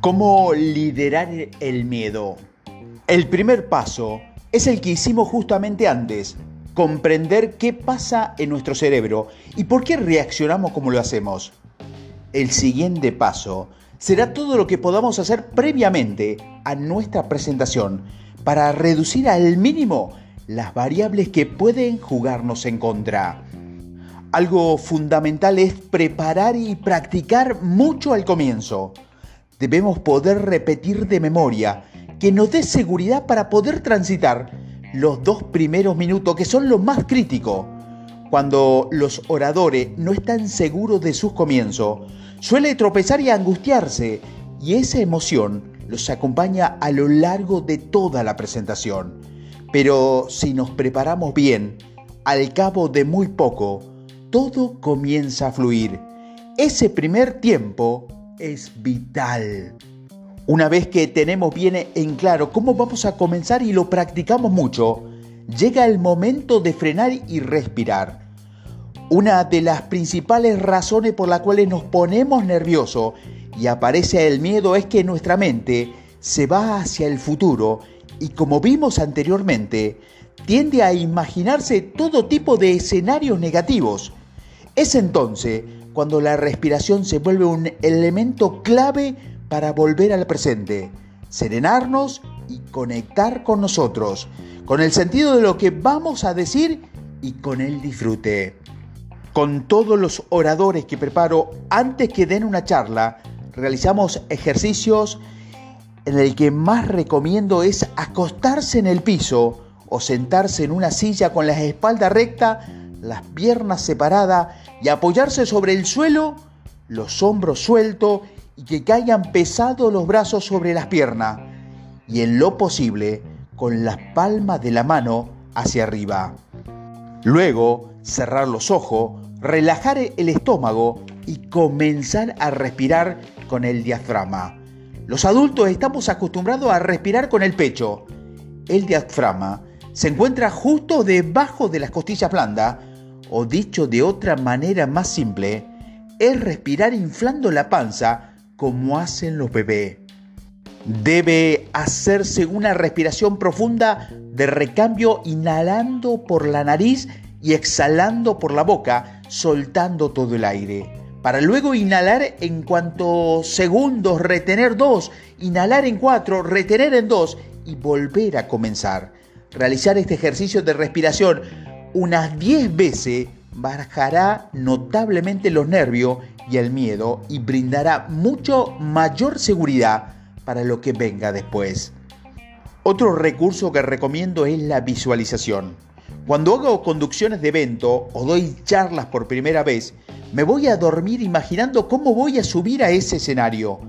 ¿Cómo liderar el miedo? El primer paso es el que hicimos justamente antes, comprender qué pasa en nuestro cerebro y por qué reaccionamos como lo hacemos. El siguiente paso será todo lo que podamos hacer previamente a nuestra presentación para reducir al mínimo las variables que pueden jugarnos en contra. Algo fundamental es preparar y practicar mucho al comienzo debemos poder repetir de memoria, que nos dé seguridad para poder transitar los dos primeros minutos que son los más críticos. Cuando los oradores no están seguros de sus comienzos, suele tropezar y angustiarse, y esa emoción los acompaña a lo largo de toda la presentación. Pero si nos preparamos bien, al cabo de muy poco, todo comienza a fluir. Ese primer tiempo es vital. Una vez que tenemos bien en claro cómo vamos a comenzar y lo practicamos mucho, llega el momento de frenar y respirar. Una de las principales razones por las cuales nos ponemos nerviosos y aparece el miedo es que nuestra mente se va hacia el futuro y como vimos anteriormente, tiende a imaginarse todo tipo de escenarios negativos. Es entonces cuando la respiración se vuelve un elemento clave para volver al presente, serenarnos y conectar con nosotros, con el sentido de lo que vamos a decir y con el disfrute. Con todos los oradores que preparo antes que den una charla, realizamos ejercicios en el que más recomiendo es acostarse en el piso o sentarse en una silla con la espalda recta, las piernas separadas y apoyarse sobre el suelo, los hombros sueltos y que caigan pesados los brazos sobre las piernas y en lo posible con las palmas de la mano hacia arriba. Luego, cerrar los ojos, relajar el estómago y comenzar a respirar con el diafragma. Los adultos estamos acostumbrados a respirar con el pecho. El diafragma se encuentra justo debajo de las costillas blandas o dicho de otra manera más simple, es respirar inflando la panza como hacen los bebés. Debe hacerse una respiración profunda de recambio inhalando por la nariz y exhalando por la boca, soltando todo el aire. Para luego inhalar en cuantos segundos, retener dos, inhalar en cuatro, retener en dos y volver a comenzar. Realizar este ejercicio de respiración unas 10 veces bajará notablemente los nervios y el miedo y brindará mucho mayor seguridad para lo que venga después. Otro recurso que recomiendo es la visualización. Cuando hago conducciones de evento o doy charlas por primera vez, me voy a dormir imaginando cómo voy a subir a ese escenario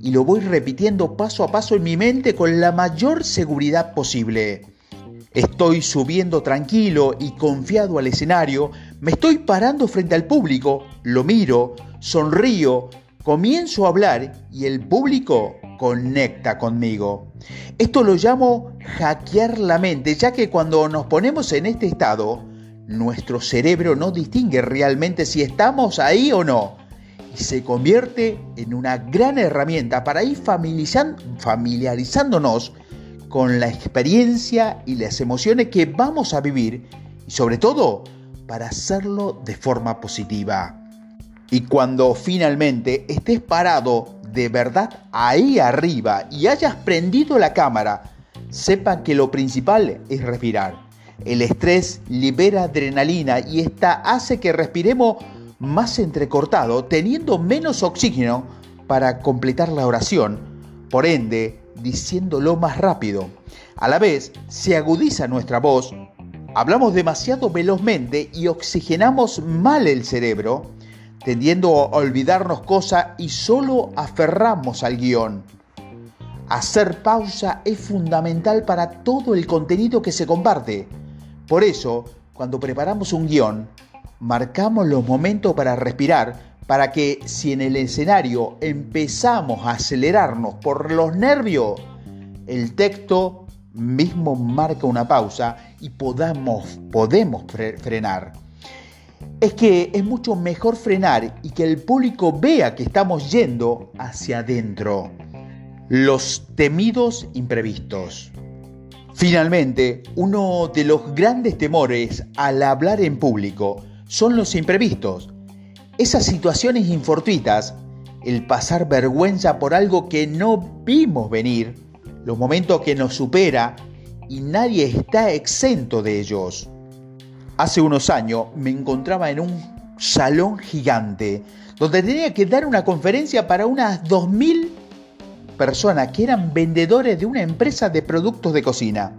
y lo voy repitiendo paso a paso en mi mente con la mayor seguridad posible. Estoy subiendo tranquilo y confiado al escenario, me estoy parando frente al público, lo miro, sonrío, comienzo a hablar y el público conecta conmigo. Esto lo llamo hackear la mente, ya que cuando nos ponemos en este estado, nuestro cerebro no distingue realmente si estamos ahí o no. Y se convierte en una gran herramienta para ir familiarizándonos con la experiencia y las emociones que vamos a vivir y sobre todo para hacerlo de forma positiva. Y cuando finalmente estés parado de verdad ahí arriba y hayas prendido la cámara, sepa que lo principal es respirar. El estrés libera adrenalina y esta hace que respiremos más entrecortado, teniendo menos oxígeno para completar la oración. Por ende, diciéndolo más rápido. A la vez, se agudiza nuestra voz, hablamos demasiado velozmente y oxigenamos mal el cerebro, tendiendo a olvidarnos cosas y solo aferramos al guion. Hacer pausa es fundamental para todo el contenido que se comparte. Por eso, cuando preparamos un guion, marcamos los momentos para respirar para que si en el escenario empezamos a acelerarnos por los nervios, el texto mismo marca una pausa y podamos, podemos frenar. Es que es mucho mejor frenar y que el público vea que estamos yendo hacia adentro. Los temidos imprevistos. Finalmente, uno de los grandes temores al hablar en público son los imprevistos. Esas situaciones infortuitas, el pasar vergüenza por algo que no vimos venir, los momentos que nos supera y nadie está exento de ellos. Hace unos años me encontraba en un salón gigante donde tenía que dar una conferencia para unas 2.000 personas que eran vendedores de una empresa de productos de cocina.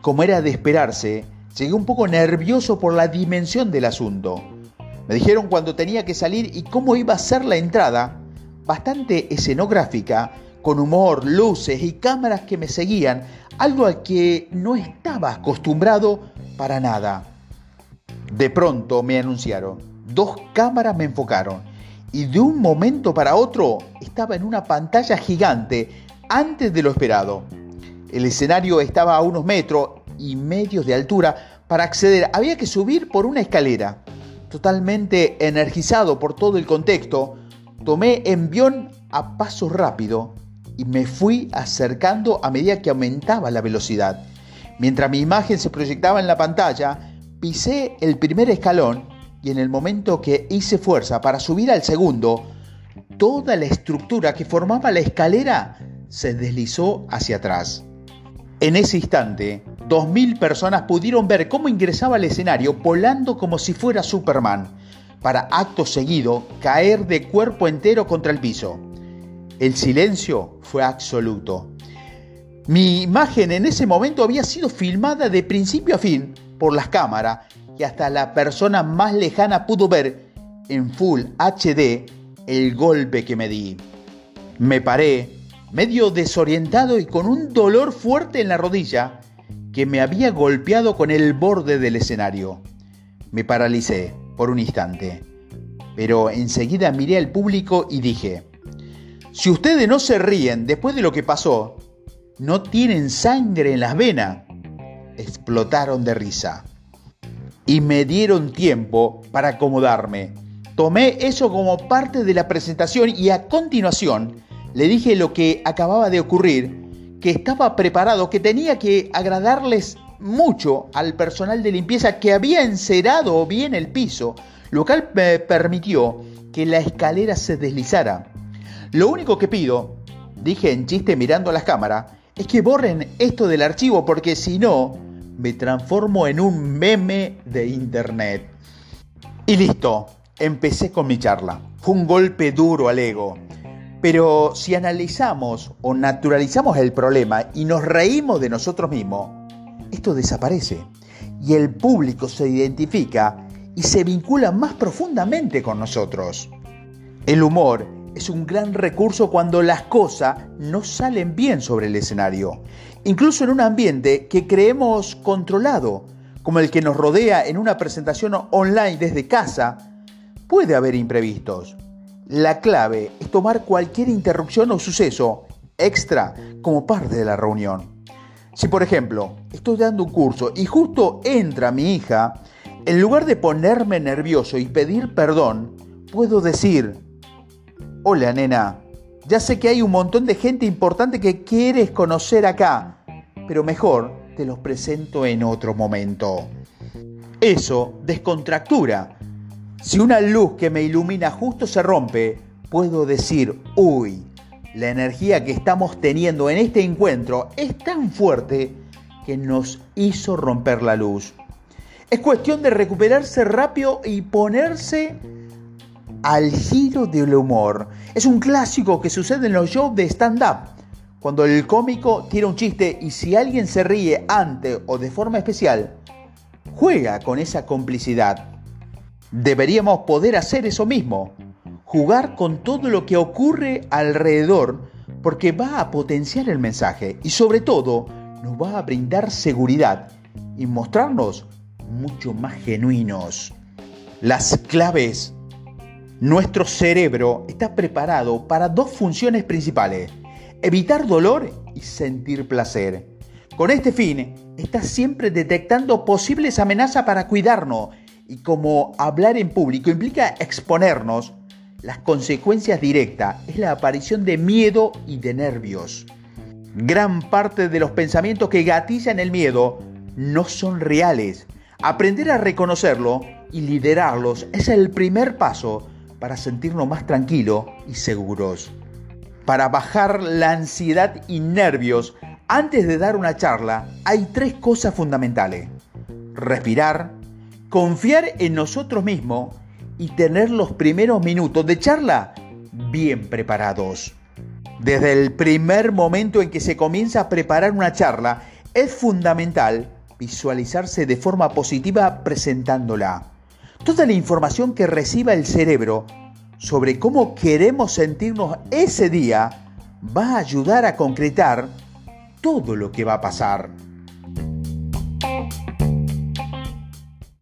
Como era de esperarse, llegué un poco nervioso por la dimensión del asunto. Me dijeron cuando tenía que salir y cómo iba a ser la entrada, bastante escenográfica, con humor, luces y cámaras que me seguían, algo al que no estaba acostumbrado para nada. De pronto me anunciaron, dos cámaras me enfocaron y de un momento para otro estaba en una pantalla gigante antes de lo esperado. El escenario estaba a unos metros y medios de altura. Para acceder había que subir por una escalera. Totalmente energizado por todo el contexto, tomé envión a paso rápido y me fui acercando a medida que aumentaba la velocidad. Mientras mi imagen se proyectaba en la pantalla, pisé el primer escalón y en el momento que hice fuerza para subir al segundo, toda la estructura que formaba la escalera se deslizó hacia atrás. En ese instante, dos mil personas pudieron ver cómo ingresaba al escenario volando como si fuera Superman, para acto seguido caer de cuerpo entero contra el piso. El silencio fue absoluto. Mi imagen en ese momento había sido filmada de principio a fin por las cámaras que hasta la persona más lejana pudo ver en Full HD el golpe que me di. Me paré, medio desorientado y con un dolor fuerte en la rodilla que me había golpeado con el borde del escenario. Me paralicé por un instante, pero enseguida miré al público y dije, si ustedes no se ríen después de lo que pasó, no tienen sangre en las venas. Explotaron de risa y me dieron tiempo para acomodarme. Tomé eso como parte de la presentación y a continuación le dije lo que acababa de ocurrir, que estaba preparado, que tenía que agradarles mucho al personal de limpieza que había encerado bien el piso, lo cual me permitió que la escalera se deslizara. Lo único que pido, dije en chiste mirando a las cámaras, es que borren esto del archivo porque si no, me transformo en un meme de internet. Y listo, empecé con mi charla. Fue un golpe duro al ego. Pero si analizamos o naturalizamos el problema y nos reímos de nosotros mismos, esto desaparece y el público se identifica y se vincula más profundamente con nosotros. El humor es un gran recurso cuando las cosas no salen bien sobre el escenario, incluso en un ambiente que creemos controlado, como el que nos rodea en una presentación online desde casa, puede haber imprevistos. La clave es tomar cualquier interrupción o suceso extra como parte de la reunión. Si por ejemplo estoy dando un curso y justo entra mi hija, en lugar de ponerme nervioso y pedir perdón, puedo decir, Hola nena, ya sé que hay un montón de gente importante que quieres conocer acá, pero mejor te los presento en otro momento. Eso descontractura. Si una luz que me ilumina justo se rompe, puedo decir, uy, la energía que estamos teniendo en este encuentro es tan fuerte que nos hizo romper la luz. Es cuestión de recuperarse rápido y ponerse al giro del humor. Es un clásico que sucede en los shows de stand-up. Cuando el cómico tira un chiste y si alguien se ríe antes o de forma especial, juega con esa complicidad. Deberíamos poder hacer eso mismo, jugar con todo lo que ocurre alrededor porque va a potenciar el mensaje y sobre todo nos va a brindar seguridad y mostrarnos mucho más genuinos. Las claves nuestro cerebro está preparado para dos funciones principales, evitar dolor y sentir placer. Con este fin, está siempre detectando posibles amenazas para cuidarnos y como hablar en público implica exponernos, las consecuencias directas es la aparición de miedo y de nervios. Gran parte de los pensamientos que gatillan el miedo no son reales. Aprender a reconocerlo y liderarlos es el primer paso para sentirnos más tranquilos y seguros. Para bajar la ansiedad y nervios antes de dar una charla hay tres cosas fundamentales. Respirar, confiar en nosotros mismos y tener los primeros minutos de charla bien preparados. Desde el primer momento en que se comienza a preparar una charla, es fundamental visualizarse de forma positiva presentándola. Toda la información que reciba el cerebro sobre cómo queremos sentirnos ese día va a ayudar a concretar todo lo que va a pasar.